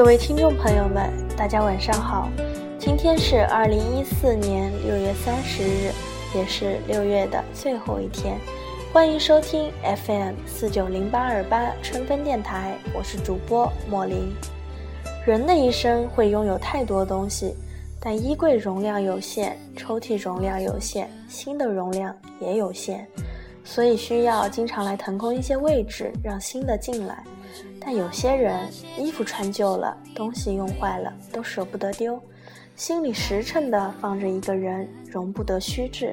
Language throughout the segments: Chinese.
各位听众朋友们，大家晚上好。今天是二零一四年六月三十日，也是六月的最后一天。欢迎收听 FM 四九零八二八春分电台，我是主播莫林。人的一生会拥有太多东西，但衣柜容量有限，抽屉容量有限，心的容量也有限，所以需要经常来腾空一些位置，让新的进来。但有些人衣服穿旧了，东西用坏了，都舍不得丢，心里实诚的放着一个人，容不得虚掷。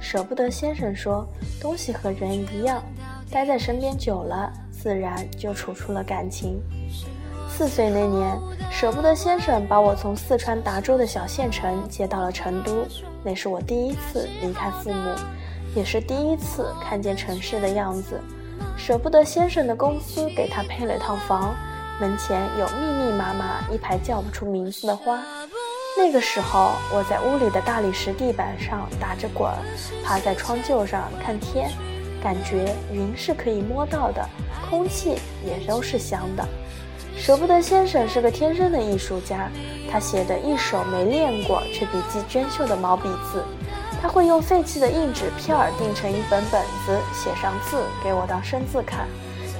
舍不得先生说，东西和人一样，待在身边久了，自然就处出了感情。四岁那年，舍不得先生把我从四川达州的小县城接到了成都，那是我第一次离开父母，也是第一次看见城市的样子。舍不得先生的公司给他配了一套房，门前有密密麻麻一排叫不出名字的花。那个时候，我在屋里的大理石地板上打着滚，趴在窗臼上看天，感觉云是可以摸到的，空气也都是香的。舍不得先生是个天生的艺术家，他写的一手没练过却笔迹娟秀的毛笔字。他会用废弃的硬纸片儿订成一本本子，写上字给我当生字看，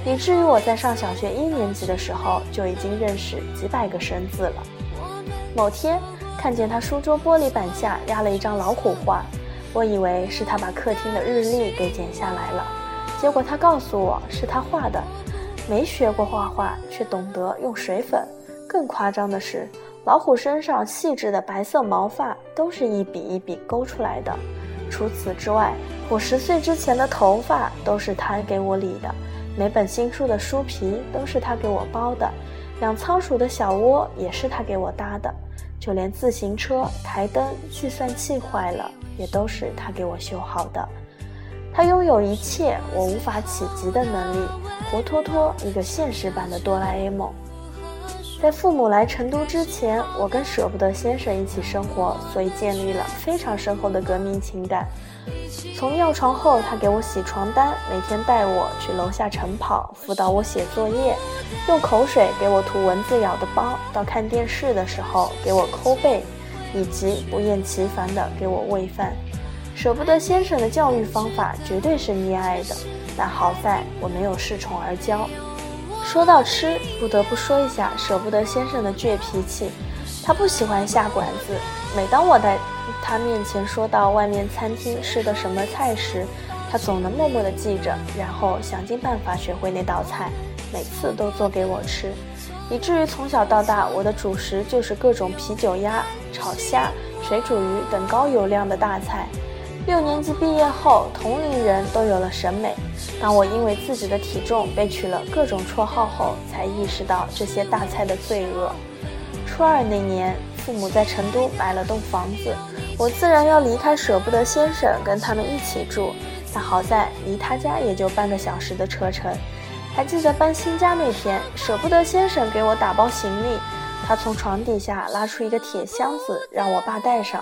以至于我在上小学一年级的时候就已经认识几百个生字了。某天看见他书桌玻璃板下压了一张老虎画，我以为是他把客厅的日历给剪下来了，结果他告诉我是他画的。没学过画画，却懂得用水粉。更夸张的是。老虎身上细致的白色毛发都是一笔一笔勾出来的。除此之外，我十岁之前的头发都是他给我理的，每本新书的书皮都是他给我包的，养仓鼠的小窝也是他给我搭的，就连自行车、台灯、计算器坏了，也都是他给我修好的。他拥有一切我无法企及的能力，活脱脱一个现实版的哆啦 A 梦。在父母来成都之前，我跟舍不得先生一起生活，所以建立了非常深厚的革命情感。从尿床后，他给我洗床单，每天带我去楼下晨跑，辅导我写作业，用口水给我涂蚊子咬的包，到看电视的时候给我抠背，以及不厌其烦地给我喂饭。舍不得先生的教育方法绝对是溺爱的，但好在我没有恃宠而骄。说到吃，不得不说一下舍不得先生的倔脾气。他不喜欢下馆子。每当我在他面前说到外面餐厅吃的什么菜时，他总能默默地记着，然后想尽办法学会那道菜，每次都做给我吃，以至于从小到大，我的主食就是各种啤酒鸭、炒虾、水煮鱼等高油量的大菜。六年级毕业后，同龄人都有了审美。当我因为自己的体重被取了各种绰号后，才意识到这些大菜的罪恶。初二那年，父母在成都买了栋房子，我自然要离开，舍不得先生跟他们一起住。但好在离他家也就半个小时的车程。还记得搬新家那天，舍不得先生给我打包行李，他从床底下拉出一个铁箱子，让我爸带上。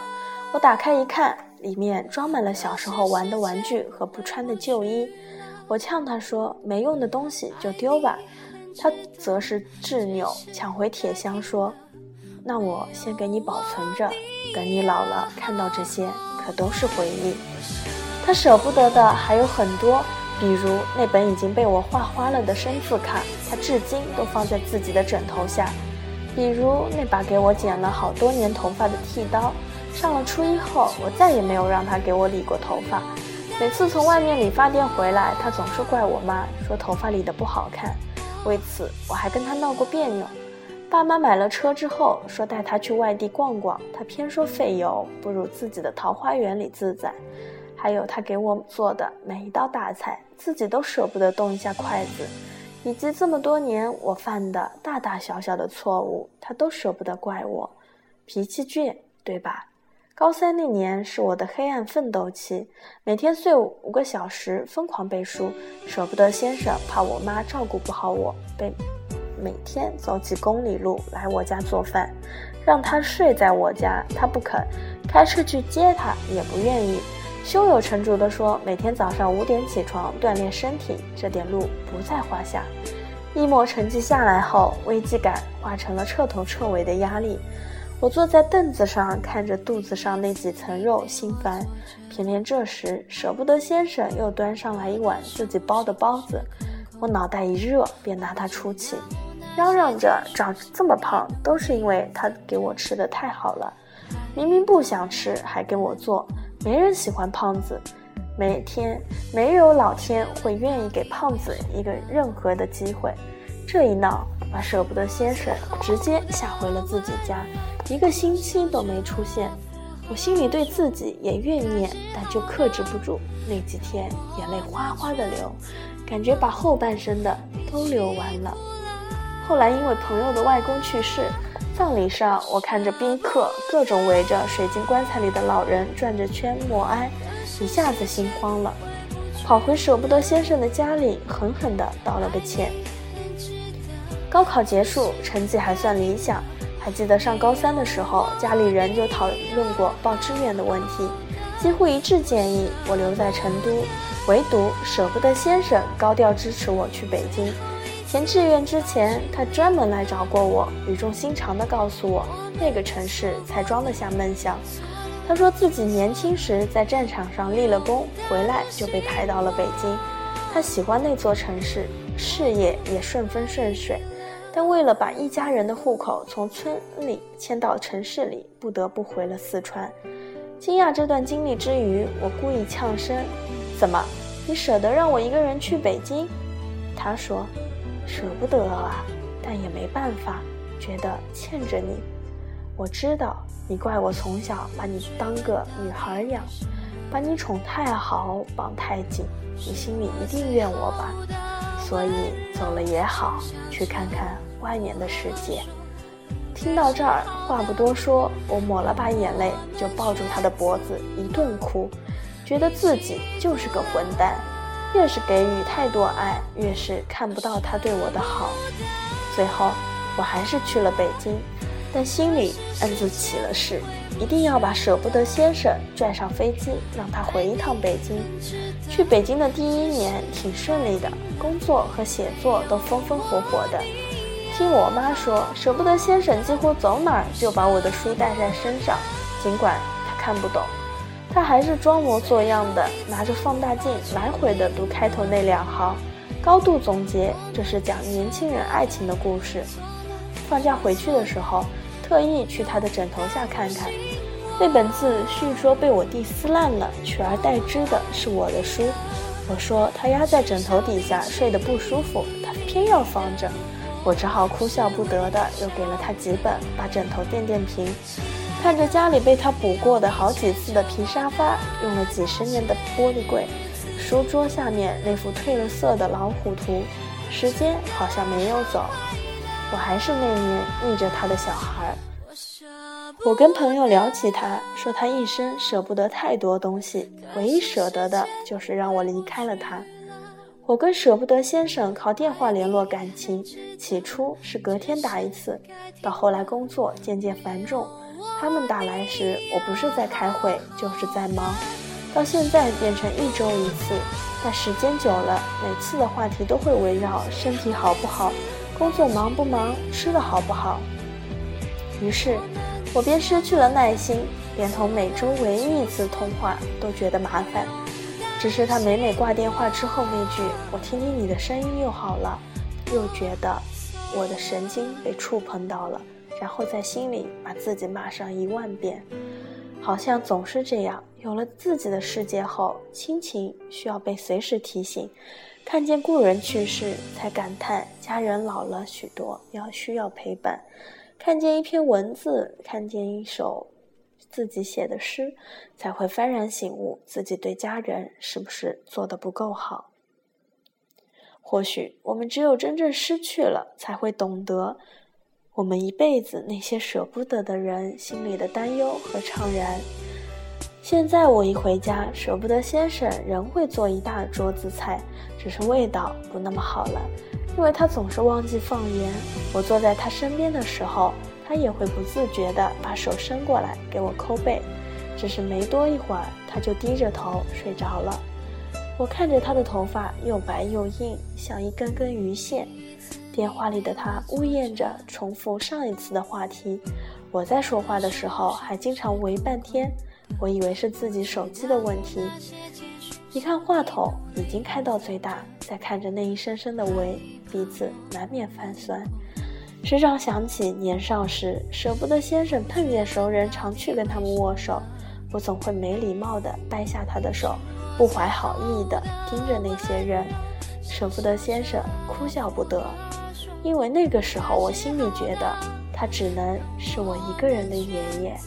我打开一看。里面装满了小时候玩的玩具和不穿的旧衣，我呛他说：“没用的东西就丢吧。”他则是执拗，抢回铁箱说：“那我先给你保存着，等你老了看到这些，可都是回忆。”他舍不得的还有很多，比如那本已经被我画花了的生字卡，他至今都放在自己的枕头下；比如那把给我剪了好多年头发的剃刀。上了初一后，我再也没有让他给我理过头发。每次从外面理发店回来，他总是怪我妈，说头发理得不好看。为此，我还跟他闹过别扭。爸妈买了车之后，说带他去外地逛逛，他偏说费油，不如自己的桃花源里自在。还有他给我做的每一道大菜，自己都舍不得动一下筷子，以及这么多年我犯的大大小小的错误，他都舍不得怪我。脾气倔，对吧？高三那年是我的黑暗奋斗期，每天睡五个小时，疯狂背书，舍不得先生，怕我妈照顾不好我，被每天走几公里路来我家做饭，让他睡在我家，他不肯，开车去接他也不愿意，胸有成竹地说每天早上五点起床锻炼身体，这点路不在话下。一模成绩下来后，危机感化成了彻头彻尾的压力。我坐在凳子上，看着肚子上那几层肉，心烦。偏偏这时，舍不得先生又端上来一碗自己包的包子，我脑袋一热，便拿他出气，嚷嚷着长这么胖都是因为他给我吃的太好了，明明不想吃还给我做，没人喜欢胖子。每天没有老天会愿意给胖子一个任何的机会，这一闹把舍不得先生直接吓回了自己家，一个星期都没出现。我心里对自己也怨念，但就克制不住，那几天眼泪哗哗的流，感觉把后半生的都流完了。后来因为朋友的外公去世，葬礼上我看着宾客各种围着水晶棺材里的老人转着圈默哀。一下子心慌了，跑回舍不得先生的家里，狠狠地道了个歉。高考结束，成绩还算理想。还记得上高三的时候，家里人就讨论过报志愿的问题，几乎一致建议我留在成都，唯独舍不得先生高调支持我去北京。填志愿之前，他专门来找过我，语重心长地告诉我，那个城市才装得下梦想。他说自己年轻时在战场上立了功，回来就被派到了北京。他喜欢那座城市，事业也顺风顺水，但为了把一家人的户口从村里迁到城市里，不得不回了四川。惊讶这段经历之余，我故意呛声：“怎么，你舍得让我一个人去北京？”他说：“舍不得啊，但也没办法，觉得欠着你。我知道。”你怪我从小把你当个女孩养，把你宠太好，绑太紧，你心里一定怨我吧？所以走了也好，去看看外面的世界。听到这儿，话不多说，我抹了把眼泪，就抱住他的脖子一顿哭，觉得自己就是个混蛋，越是给予太多爱，越是看不到他对我的好。最后，我还是去了北京。但心里暗自起了誓，一定要把舍不得先生拽上飞机，让他回一趟北京。去北京的第一年挺顺利的，工作和写作都风风火火的。听我妈说，舍不得先生几乎走哪儿就把我的书带在身上，尽管他看不懂，他还是装模作样的拿着放大镜来回的读开头那两行，高度总结这是讲年轻人爱情的故事。放假回去的时候。特意去他的枕头下看看，那本字据说被我弟撕烂了，取而代之的是我的书。我说他压在枕头底下睡得不舒服，他偏要放着，我只好哭笑不得的又给了他几本，把枕头垫垫平。看着家里被他补过的好几次的皮沙发，用了几十年的玻璃柜，书桌下面那幅褪了色的老虎图，时间好像没有走。我还是那年逆着他的小孩。我跟朋友聊起他，说他一生舍不得太多东西，唯一舍得的就是让我离开了他。我跟舍不得先生靠电话联络感情，起初是隔天打一次，到后来工作渐渐繁重，他们打来时，我不是在开会就是在忙，到现在变成一周一次。但时间久了，每次的话题都会围绕身体好不好。工作忙不忙，吃的好不好？于是，我便失去了耐心，连同每周唯一一次通话都觉得麻烦。只是他每每挂电话之后那句“我听听你的声音”又好了，又觉得我的神经被触碰到了，然后在心里把自己骂上一万遍。好像总是这样，有了自己的世界后，亲情需要被随时提醒。看见故人去世，才感叹家人老了许多，要需要陪伴；看见一篇文字，看见一首自己写的诗，才会幡然醒悟，自己对家人是不是做的不够好。或许我们只有真正失去了，才会懂得，我们一辈子那些舍不得的人心里的担忧和怅然。现在我一回家，舍不得先生仍会做一大桌子菜，只是味道不那么好了，因为他总是忘记放盐。我坐在他身边的时候，他也会不自觉地把手伸过来给我抠背，只是没多一会儿，他就低着头睡着了。我看着他的头发又白又硬，像一根根鱼线，电话里的他呜咽着重复上一次的话题。我在说话的时候还经常喂半天，我以为是自己手机的问题。一看话筒已经开到最大，再看着那一声声的喂，鼻子难免泛酸。时常想起年少时，舍不得先生碰见熟人常去跟他们握手，我总会没礼貌地掰下他的手，不怀好意地盯着那些人。舍不得先生哭笑不得，因为那个时候我心里觉得他只能是我一个人的爷爷。